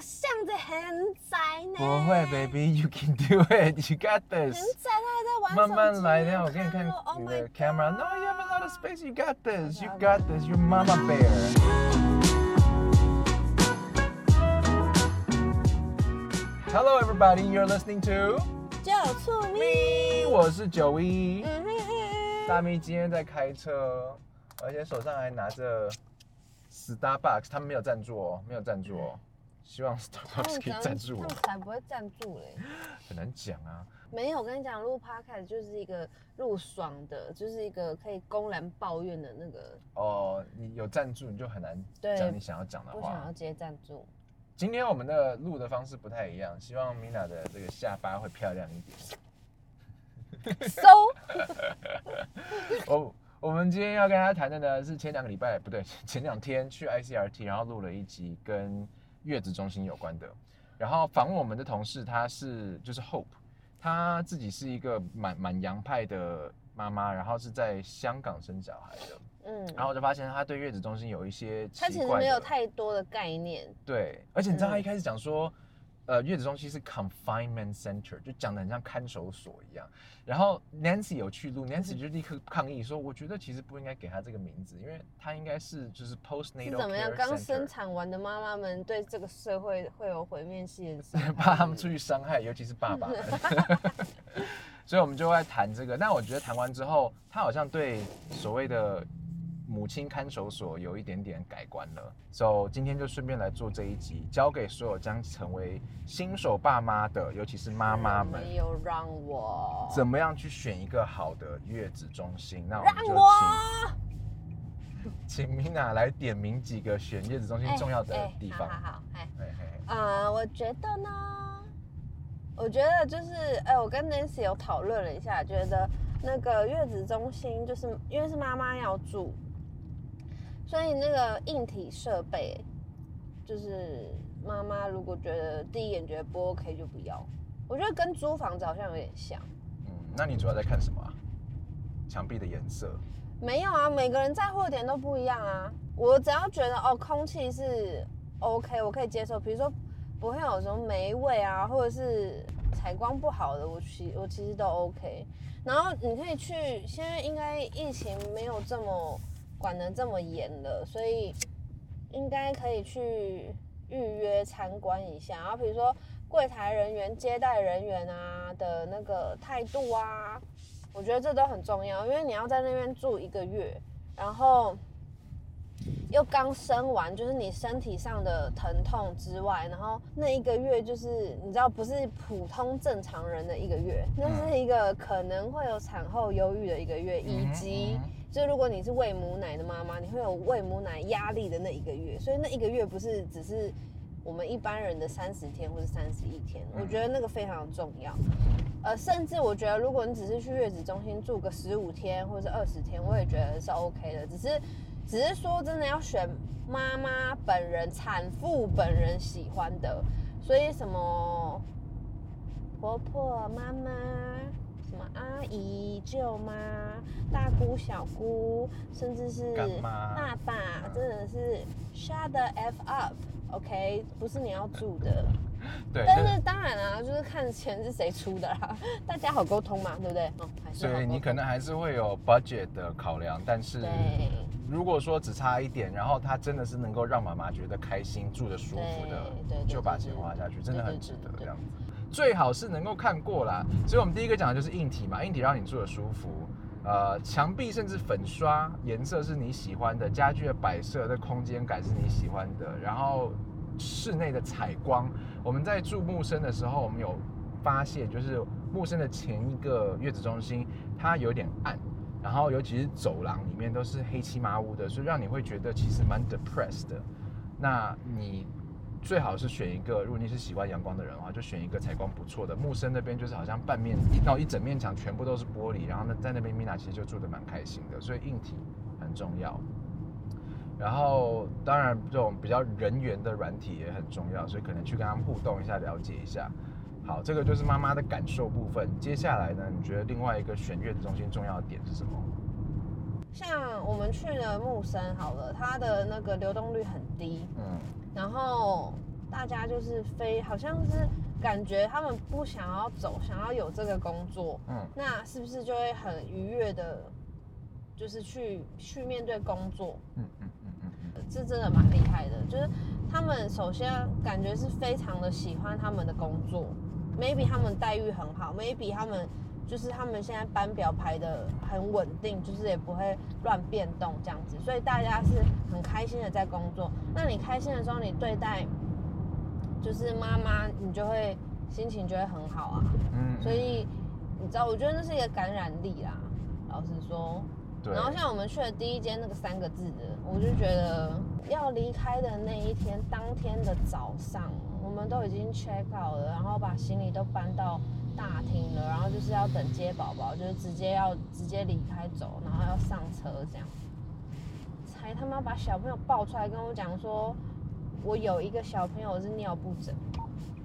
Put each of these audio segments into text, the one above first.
巷子很窄呢。不会，baby，you can do it，you got 很 this。窄，他还在玩慢慢手机来，等一下我给你看 Oh 你 my 的 camera。 God No, you have a lot of space. You got this. You Okay, got this. You're Mama Bear. Hello, everybody. You're listening to 就醋咪。 me. 我是九一。嗯嘿嘿。大咪今天在开车，而且手上还拿着 Starbucks，他们没有赞助哦，没有赞助哦。 希望他 Starbucks 们可以赞助我他们，才不会赞助嘞。很难讲啊。没有，我跟你讲，录 podcast 就是一个录爽的，就是一个可以公然抱怨的那个，哦，你有赞助，你就很难对讲你想要讲的话不想。要接赞助。今天我们的录的方式不太一样，希望 Mina 的这个下巴会漂亮一点。So，我我们今天要跟大家谈的呢是前两个礼拜不对，前两天去 ICRT，然后录了一集跟月子中心有关的，然后访问我们的同事，她是就是 Hope，她自己是一个蛮蛮洋派的妈妈，然后是在香港生小孩的，嗯，然后我就发现她对月子中心有一些奇怪的，他其实没有太多的概念，对，而且你知道他嗯一开始讲说，呃，月子中心是 confinement center，就讲的很像看守所一样。然后 Nancy 有去录，Nancy 就立刻抗议说，我觉得其实不应该给他这个名字，因为他应该是就是 postnatal 是怎么样刚生产完的妈妈们对这个社会会有毁灭性的伤害 怕他们出去伤害，尤其是爸爸们。所以我们就会谈这个。但我觉得谈完之后，他好像对所谓的母亲看守所有一点点改观了。所、以今天就顺便来做这一集，交给所有将成为新手爸妈的，尤其是妈妈们，没有让我怎么样去选一个好的月子中心？那我就我请请 Mina 来点名几个选月子中心重要的哎地方。好好好，哎，嘿嘿嘿呃，我觉得呢，我觉得就是，哎、我跟 Nancy 有讨论了一下，觉得那个月子中心就是因为是妈妈要住，所以那个硬体设备，就是妈妈如果觉得第一眼觉得不 OK 就不要。我觉得跟租房子好像有点像。嗯，那你主要在看什么啊？墙壁的颜色。没有啊，每个人在乎的点都不一样啊。我只要觉得哦，空气是 OK，我可以接受。比如说不会有什么霉味啊，或者是采光不好的，我其我其实都 OK。然后你可以去，现在应该疫情没有这么管得这么严了，所以应该可以去预约参观一下。然后比如说柜台人员、接待人员啊的那个态度啊，我觉得这都很重要，因为你要在那边住一个月，然后又刚生完，就是你身体上的疼痛之外，然后那一个月就是你知道不是普通正常人的一个月，那是一个可能会有产后忧郁的一个月，以及就如果你是喂母奶的妈妈，你会有喂母奶压力的那一个月，所以那一个月不是只是我们一般人的三十天或者三十一天，我觉得那个非常重要。呃，甚至我觉得，如果你只是去月子中心住个十五天或者是二十天，我也觉得是 OK 的。只是，只是说真的要选妈妈本人、产妇本人喜欢的。所以什么婆婆、妈妈、什么阿姨、舅妈、大姑、小姑，甚至是爸爸，真的是 shut the f up，OK，、不是你要住的。对，但是当然啦、就是看钱是谁出的啦，大家好沟通嘛，对不对？哦，还是所以你可能还是会有 budget 的考量，但是如果说只差一点，然后他真的是能够让妈妈觉得开心、住的舒服的就把对钱花下去，真的很值得这样子。最好是能够看过啦。所以我们第一个讲的就是硬体嘛，硬体让你住的舒服。呃，墙壁甚至粉刷颜色是你喜欢的，家具的摆设的空间感是你喜欢的，然后室内的采光，我们在住木生的时候，我们有发现，就是木生的前一个月子中心，它有点暗，然后尤其是走廊里面都是黑漆麻乌的，所以让你会觉得其实蛮 depressed 的。那你最好是选一个，如果你是喜欢阳光的人的话，就选一个采光不错的。木生那边就是好像半面，然后一整面墙全部都是玻璃，然后呢在那边米娜其实就住的蛮开心的，所以硬体很重要。然后当然这种比较人员的软体也很重要，所以可能去跟他们互动一下，了解一下。好，这个就是妈妈的感受部分。接下来呢，你觉得另外一个选月子中心重要的点是什么？像我们去了木森好了，它的那个流动率很低，嗯，然后大家就是非好像是感觉他们不想要走，想要有这个工作，嗯，那是不是就会很愉悦的，就是去去面对工作？嗯嗯嗯嗯嗯，这真的蛮厉害的，就是他们首先感觉是非常的喜欢他们的工作，maybe 他们待遇很好，maybe 他们就是他们现在班表排的很稳定，就是也不会乱变动这样子，所以大家是很开心的在工作。那你开心的时候，你对待就是妈妈，你就会心情就会很好啊。嗯，所以你知道，我觉得那是一个感染力啦。老实说，对，然后像我们去的第一间那个三个字的，我就觉得要离开的那一天，当天的早上，我们都已经 check out 了，然后把行李都搬到大厅了，然后就是要等接宝宝，就是直接要直接离开走，然后要上车这样，才他妈把小朋友抱出来跟我讲说，我有一个小朋友是尿布疹，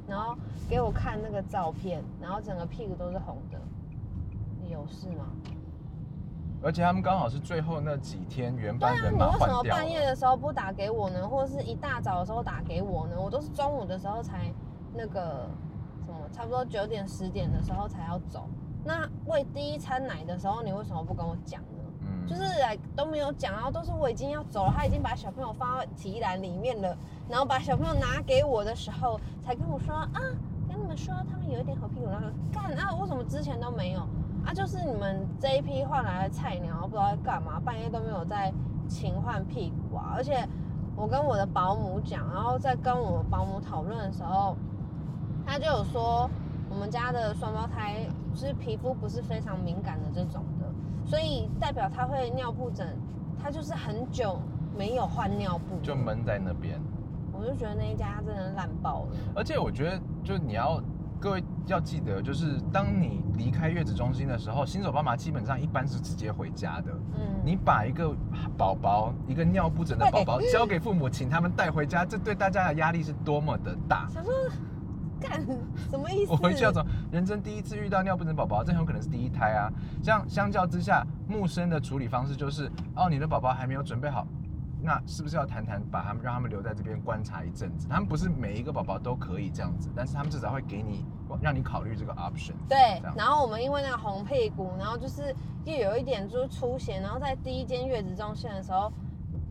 然后给我看那个照片，然后整个屁股都是红的，你有事吗？而且他们刚好是最后那几天原对啊，班人马你为什么换掉。半夜的时候不打给我呢？或者是一大早的时候打给我呢？我都是中午的时候才那个什么，差不多九点十点的时候才要走。那喂第一餐奶的时候，你为什么不跟我讲呢？嗯就是来都没有讲，然后都是我已经要走了，他已经把小朋友放到提篮里面了，然后把小朋友拿给我的时候，才跟我说啊，跟你们说他们有一点红屁股，然后干啊，为什么之前都没有啊？就是你们这一批换来的菜鸟，不知道在干嘛，半夜都没有在勤换屁股啊，而且我跟我的保姆讲，然后在跟我保姆讨论的时候，他就有说我们家的双胞胎就是皮肤不是非常敏感的这种的，所以代表他会尿布疹，他就是很久没有换尿布，就闷在那边。我就觉得那一家真的烂爆了。而且我觉得，就是你要各位要记得，就是当你离开月子中心的时候，新手爸妈基本上一般是直接回家的。嗯，你把一个宝宝，一个尿布疹的宝宝 交给父母，请他们带回家，这对大家的压力是多么的大。想 说干什么意思？我回去要走，人生第一次遇到尿布疹宝宝，这很有可能是第一胎啊。像相较之下，木生的处理方式就是，哦，你的宝宝还没有准备好，那是不是要谈谈，把他们让他们留在这边观察一阵子？他们不是每一个宝宝都可以这样子，但是他们至少会给你让你考虑这个 option。对，然后我们因为那个红屁股，然后就是又有一点就是出血，然后在第一间月子中心的时候，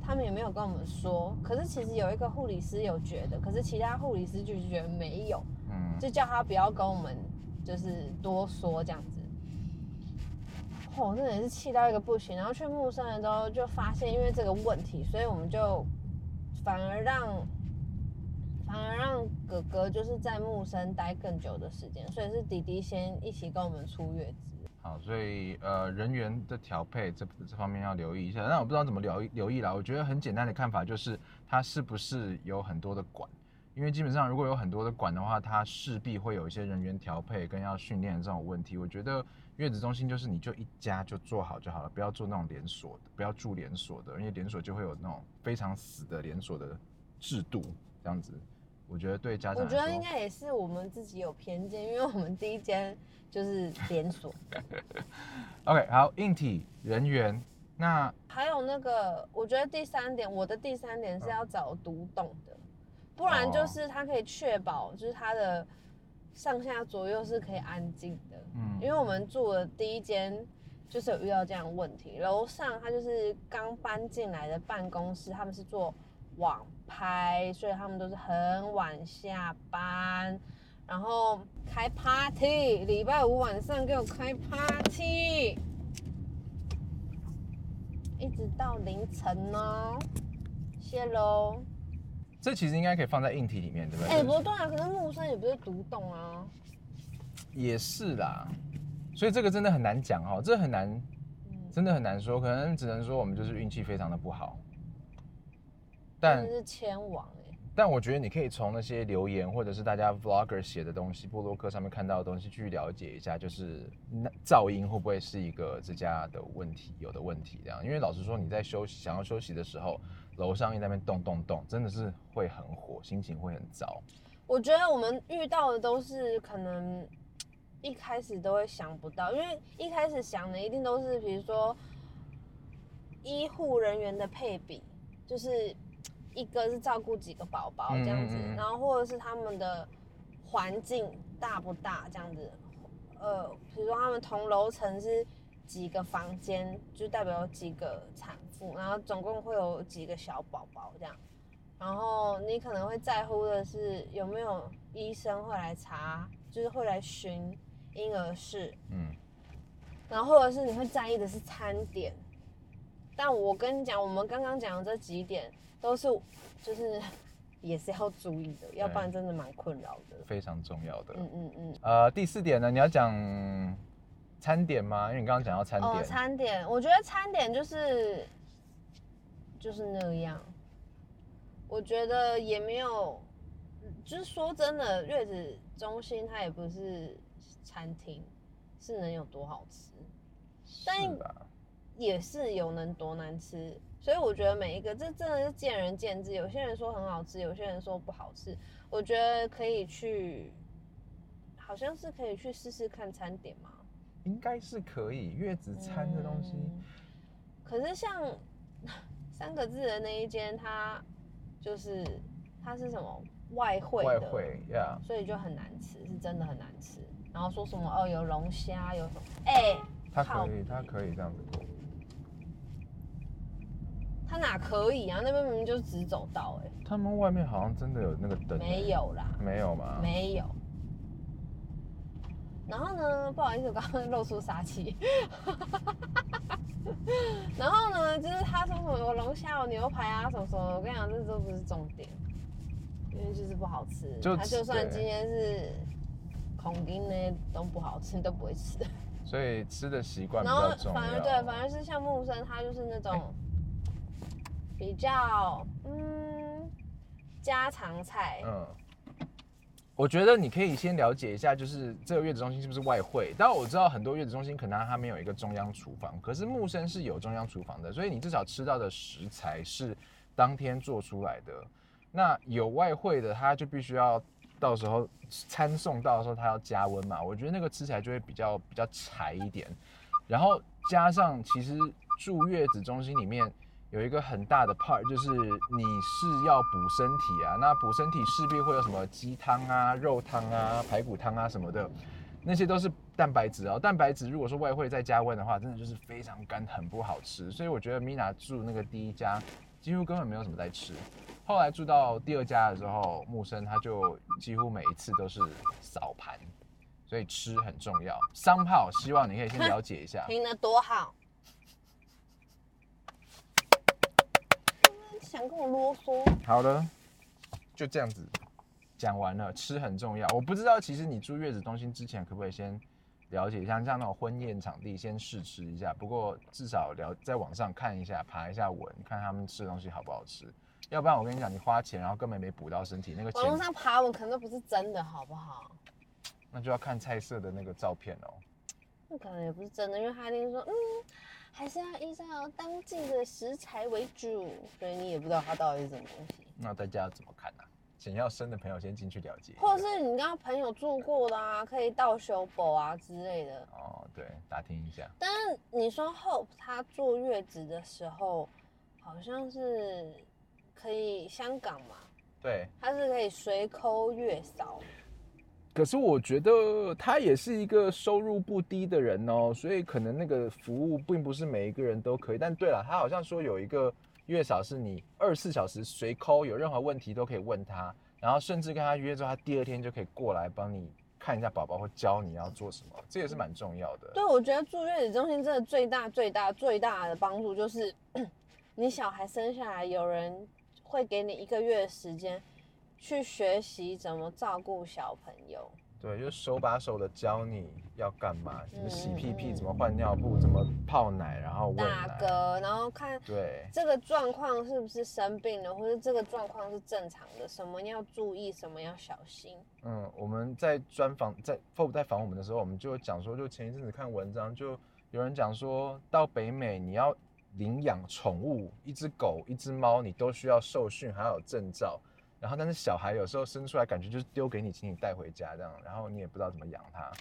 他们也没有跟我们说，可是其实有一个护理师有觉得，可是其他护理师就是觉得没有，嗯，就叫他不要跟我们就是多说这样子。哦，真的是气到一个不行。然后去木生的时候就发现，因为这个问题，所以我们就反而让反而让哥哥就是在木生待更久的时间，所以是弟弟先一起跟我们出月子。好，所以呃人员的调配这这方面要留意一下。但我不知道怎么留留意啦。我觉得很简单的看法就是它是不是有很多的管，因为基本上如果有很多的管的话，它势必会有一些人员调配跟要训练的这种问题。我觉得月子中心就是你就一家就做好就好了，不要做那种连锁的，不要住连锁的，因为连锁就会有那种非常死的连锁的制度这样子。我觉得对家长我觉得应该也是我们自己有偏见，因为我们第一间就是连锁，OK 好，硬体人员那还有那个，我觉得第三点，我的第三点是要找独栋的，不然就是它可以确保就是它的上下左右是可以安静的。嗯因为我们住的第一间就是有遇到这样的问题，楼上它就是刚搬进来的办公室，他们是做网拍，所以他们都是很晚下班，然后开 party，礼拜五晚上给我开 party，一直到凌晨哦，谢喽。这其实应该可以放在硬体里面，对不对？哎、不对啊，可是木生也不是独栋啊。也是啦，所以这个真的很难讲哦，这很难，嗯，真的很难说，可能只能说我们就是运气非常的不好。真但的是千王哎、但我觉得你可以从那些留言或者是大家 vlogger 写的东西、部落客上面看到的东西去了解一下，就是那噪音会不会是一个这家的问题，有的问题这样。因为老实说，你在休息想要休息的时候，楼上一在那边动动动，真的是会很火，心情会很糟。我觉得我们遇到的都是可能一开始都会想不到，因为一开始想的一定都是比如说医护人员的配比，就是一个是照顾几个宝宝这样子，嗯嗯嗯然后或者是他们的环境大不大这样子，呃，比如说他们同楼层是几个房间，就代表有几个产妇，然后总共会有几个小宝宝这样。然后你可能会在乎的是有没有医生会来查，就是会来巡婴儿室，嗯，然后或者是你会在意的是餐点。但我跟你讲，我们刚刚讲的这几点都是就是也是要注意的，要不然真的蛮困扰的。非常重要的。嗯嗯嗯。呃，第四点呢，你要讲餐点吗？因为你刚刚讲到餐哦，点，餐点，我觉得餐点就是就是那样。我觉得也没有，就是说真的，月子中心它也不是餐厅，是能有多好吃，但？也是有能多难吃。所以我觉得每一个这真的是见仁见智，有些人说很好吃，有些人说不好吃。我觉得可以去，好像是可以去试试看餐点嘛。应该是可以，月子餐的东西，嗯可是像三个字的那一间，它就是它是什么外汇的，外汇呀所以就很难吃，是真的很难吃。然后说什么哦有龙虾有什么，哎、它可以，它可以这样子过。它哪可以啊？那边明明就是直走道哎、他们外面好像真的有那个灯没有啦，没有吗？没有。然后呢，不好意思，我刚刚露出杀气。然后呢，就是他说什么有龙虾、有牛排啊什么什么，我跟你讲，这都不是重点，因为就是不好吃。就它就算今天是孔丁呢，都不好吃，你都不会吃。所以吃的习惯比然后。反而对，反而是像木生，他就是那种比较嗯家常菜。嗯，我觉得你可以先了解一下，就是这个月子中心是不是外汇。当然我知道很多月子中心可能它没有一个中央厨房，可是木生是有中央厨房的，所以你至少吃到的食材是当天做出来的。那有外汇的，它就必须要到时候餐送到的时候，它要加温嘛。我觉得那个吃起来就会比较比较柴一点。然后加上其实住月子中心里面有一个很大的 part，就是你是要补身体啊，那补身体势必会有什么鸡汤啊、肉汤啊、排骨汤啊什么的，那些都是蛋白质哦。蛋白质如果说外汇再加温的话，真的就是非常干，很不好吃。所以我觉得 Mina 住那个第一家几乎根本没有什么在吃。后来住到第二家的时候，木生他就几乎每一次都是扫盘，所以吃很重要。商炮希望你可以先了解一下。听得多好。想跟我啰嗦？好的，就这样子讲完了。吃很重要，我不知道其实你住月子中心之前可不可以先了解一下，像那种婚宴场地先试吃一下。不过至少了在网上看一下，爬一下文，看他们吃的东西好不好吃。要不然我跟你讲，你花钱然后根本没补到身体，那个网络钱上爬文可能都不是真的，好不好？那就要看菜色的那个照片哦。那可能也不是真的，因为他一定说，嗯，还是要依照当季的食材为主，所以你也不知道它到底是什么东西。那大家要怎么看呢、想要生的朋友先进去了解，或者是你刚刚朋友住过的啊，可以到修补啊之类的。哦，对，打听一下。但是你说 Hope 他坐月子的时候，好像是可以香港嘛，对，他是可以随抠月嫂。可是我觉得他也是一个收入不低的人哦，所以可能那个服务并不是每一个人都可以。但对了，他好像说有一个月嫂是你二十四小时随抠，有任何问题都可以问他，然后甚至跟他约之后，他第二天就可以过来帮你看一下宝宝或教你要做什么，这也是蛮重要的。对，我觉得住月子中心真的最大、最大、最大的帮助就是，你小孩生下来，有人会给你一个月的时间去学习怎么照顾小朋友。对，就手把手的教你要干嘛，怎么洗屁屁，怎么换尿布，怎么泡奶，然后喂打。嗝，然后看对，这个状况是不是生病了，或者这个状况是正常的，什么要注意，什么要小心。嗯，我们在专访在 FOB 在访我们的时候，我们就讲说，就前一阵子看文章，就有人讲说到北美你要领养宠物，一只狗、一只猫，你都需要受训，还要有证照。然后，但是小孩有时候生出来，感觉就是丢给你，请你带回家这样，然后你也不知道怎么养它。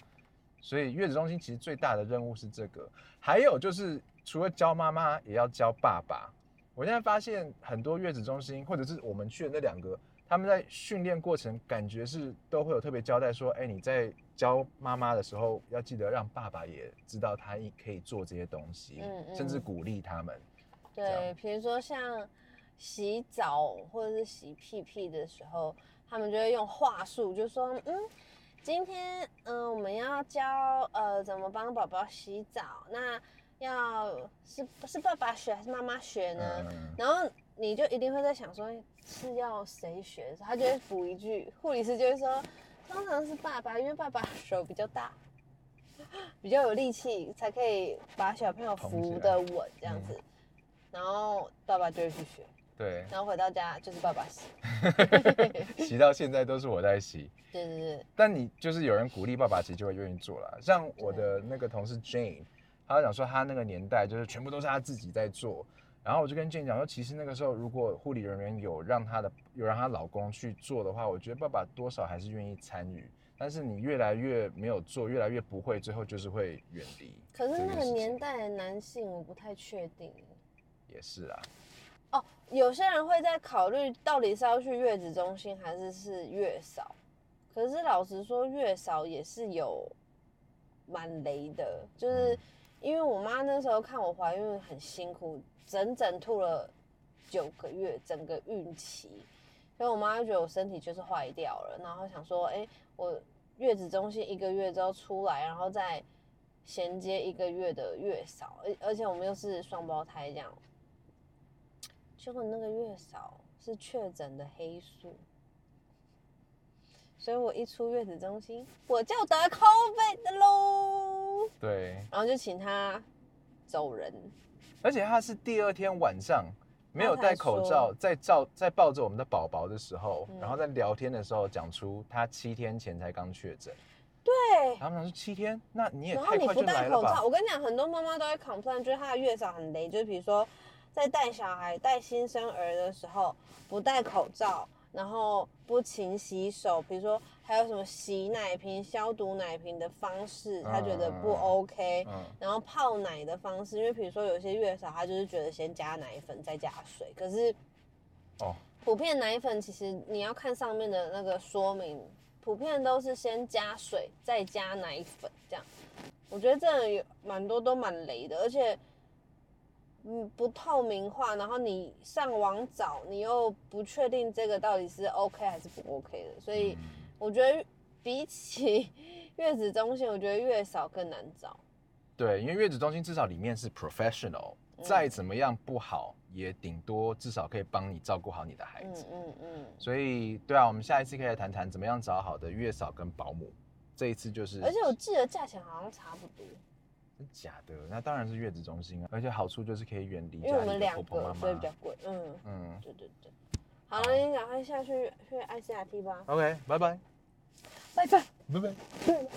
所以月子中心其实最大的任务是这个，还有就是除了教妈妈，也要教爸爸。我现在发现很多月子中心，或者是我们去的那两个，他们在训练过程，感觉是都会有特别交代说，哎，你在教妈妈的时候，要记得让爸爸也知道他可以做这些东西，嗯嗯甚至鼓励他们。对，比如说像洗澡或者是洗屁屁的时候，他们就会用话术，就说，嗯，今天嗯、呃我们要教呃怎么帮宝宝洗澡，那要是是爸爸学还是妈妈学呢？嗯，然后你就一定会在想说是要谁学的？时候，他就会补一句，护理师就会说，通常是爸爸，因为爸爸手比较大，比较有力气，才可以把小朋友扶得稳这样子。然后爸爸就会去学，对，然后回到家就是爸爸洗。洗到现在都是我在洗。对对对，但你就是有人鼓励爸爸，其实就会愿意做了。像我的那个同事 Jane，她讲说她那个年代就是全部都是她自己在做。然后我就跟 Jane 讲说，其实那个时候如果护理人员有让她的有让她老公去做的话，我觉得爸爸多少还是愿意参与。但是你越来越没有做，越来越不会，最后就是会远离。可是那个年代的男性，我不太确定。也是啊，哦，有些人会在考虑到底是要去月子中心还是是月嫂，可是老实说，月嫂也是有蛮雷的，就是嗯因为我妈那时候看我怀孕很辛苦，整整吐了九个月，整个孕期，所以我妈就觉得我身体就是坏掉了，然后想说，哎、我月子中心一个月之后出来，然后再衔接一个月的月嫂，而而且我们又是双胞胎这样。结果那个月嫂是确诊的黑素，所以我一出月子中心，我就得 COVID 的喽，对。然后就请他走人。而且他是第二天晚上没有戴口罩，在照在抱着我们的宝宝的时候，嗯然后在聊天的时候讲出他七天前才刚确诊。对，他们说七天，那你也然后你不太快就来了吧戴口罩，？我跟你讲，很多妈妈都会 complain，就是她的月嫂很雷，就是比如说在带小孩、带新生儿的时候不戴口罩，然后不勤洗手，比如说还有什么洗奶瓶、消毒奶瓶的方式，他觉得不嗯 OK。嗯，然后泡奶的方式，因为比如说有些月嫂，她就是觉得先加奶粉再加水，可是哦，普遍奶粉其实你要看上面的那个说明，普遍都是先加水再加奶粉这样。我觉得真的有蛮多都蛮雷的，而且嗯不透明化，然后你上网找，你又不确定这个到底是 OK 还是不 OK 的，所以嗯我觉得比起 月子中心，我觉得月嫂更难找。对，因为月子中心至少里面是 professional，嗯再怎么样不好，也顶多至少可以帮你照顾好你的孩嗯子。嗯嗯。所以，对啊，我们下一次可以来谈谈怎么样找好的月嫂跟保姆。这一次就是，而且我记得价钱好像差不多，真假的，那当然是月子中心啊，而且好处就是可以远离因为我们两。个，所以比较贵。嗯，嗯对对对。好了，你赶快下去去 ICRT 吧。，OK，拜拜，拜拜。拜拜。对。